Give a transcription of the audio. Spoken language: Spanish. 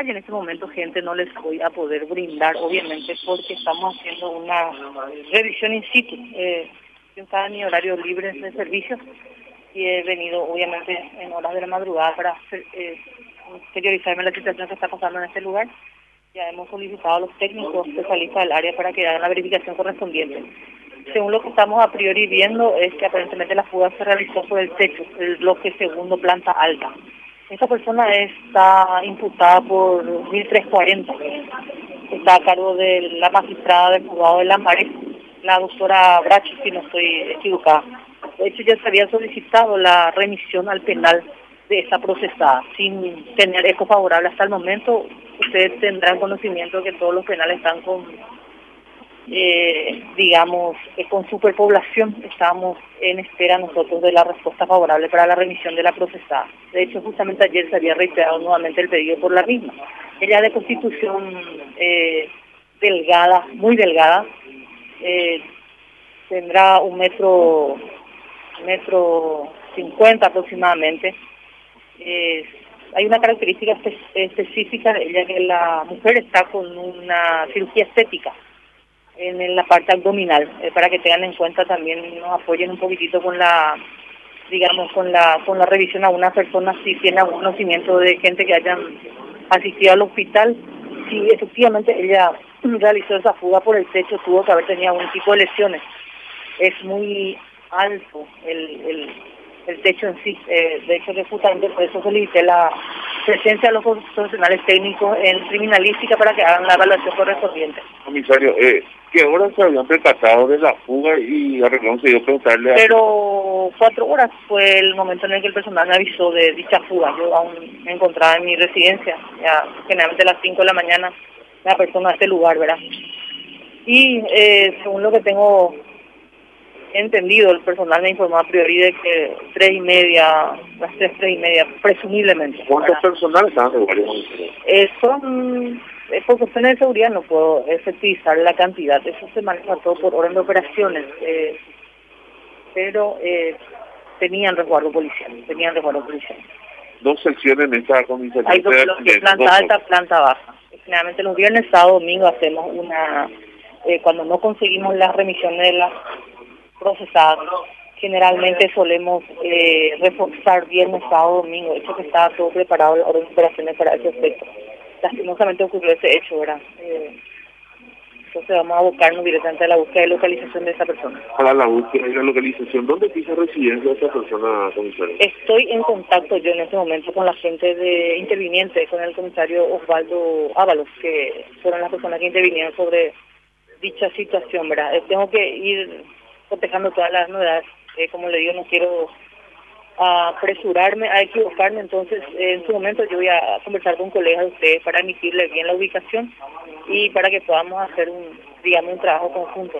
detalle en este momento, gente, no les voy a poder brindar, obviamente, porque estamos haciendo una revisión in situ. Eh, yo estaba en mi horario libre de servicio y he venido, obviamente, en horas de la madrugada para eh, la situación que está pasando en este lugar. Ya hemos solicitado a los técnicos especialistas del área para que hagan la verificación correspondiente. Según lo que estamos a priori viendo, es que aparentemente la fuga se realizó por el techo, el bloque segundo, planta alta. Esta persona está imputada por 1340. Está a cargo de la magistrada del juzgado de Lambaré, la doctora Brachi, si no estoy equivocada. De hecho, ya se había solicitado la remisión al penal de esa procesada. Sin tener eco favorable hasta el momento, ustedes tendrán conocimiento que todos los penales están con eh, digamos, eh, con superpoblación estamos en espera nosotros de la respuesta favorable para la remisión de la procesada. De hecho, justamente ayer se había reiterado nuevamente el pedido por la misma. Ella de constitución eh, delgada, muy delgada, eh, tendrá un metro, metro cincuenta aproximadamente. hay una característica específica de ella que la mujer está con una cirugía estética en la parte abdominal, eh, para que tengan en cuenta también, nos apoyen un poquitito con la, digamos, con la, con la revisión a una persona si tiene algún conocimiento de gente que hayan asistido al hospital. Si efectivamente ella realizó esa fuga por el techo, tuvo que haber tenido algún tipo de lesiones. Es muy alto el, el, el techo en sí. Eh, de hecho, que justamente por eso solicité la presencia de los profesionales técnicos en criminalística para que hagan la evaluación correspondiente. Comisario, eh, ¿qué horas se habían percatado de la fuga y se dio preguntarle a... Pero cuatro horas fue el momento en el que el personal me avisó de dicha fuga. Yo aún me encontraba en mi residencia, ya generalmente a las cinco de la mañana la persona a este lugar, ¿verdad? Y eh, según lo que tengo entendido, el personal me informó a priori de que tres y media, las tres, tres y media, presumiblemente. ¿Cuántos personales de eh, son, eh, por cuestiones de seguridad no puedo efectivizar la cantidad, eso se maneja todo por orden de operaciones, eh, pero eh, tenían resguardo policial, tenían resguardo policial. Dos secciones en esta comisaría. Hay dos planta alta, planta baja. Generalmente los viernes, sábado, domingo hacemos una, eh, cuando no conseguimos las remisiones de las procesadas. Generalmente solemos eh, reforzar viernes, sábado, domingo. Hecho, que estaba todo preparado la orden de operaciones para ese aspecto. Lastimosamente ocurrió ese hecho, ¿verdad? Eh, entonces vamos a abocarnos directamente a la búsqueda de localización de esa persona. Para la búsqueda y la localización, ¿dónde pisa residencia esa persona, comisario? Estoy en contacto yo en este momento con la gente de interviniente, con el comisario Osvaldo Ábalos, que fueron las personas que intervinieron sobre dicha situación, ¿verdad? Eh, tengo que ir cotejando todas las novedades. Eh, como le digo, no quiero apresurarme a equivocarme, entonces en su momento yo voy a conversar con un colega de ustedes para emitirle bien la ubicación y para que podamos hacer un, digamos, un trabajo conjunto.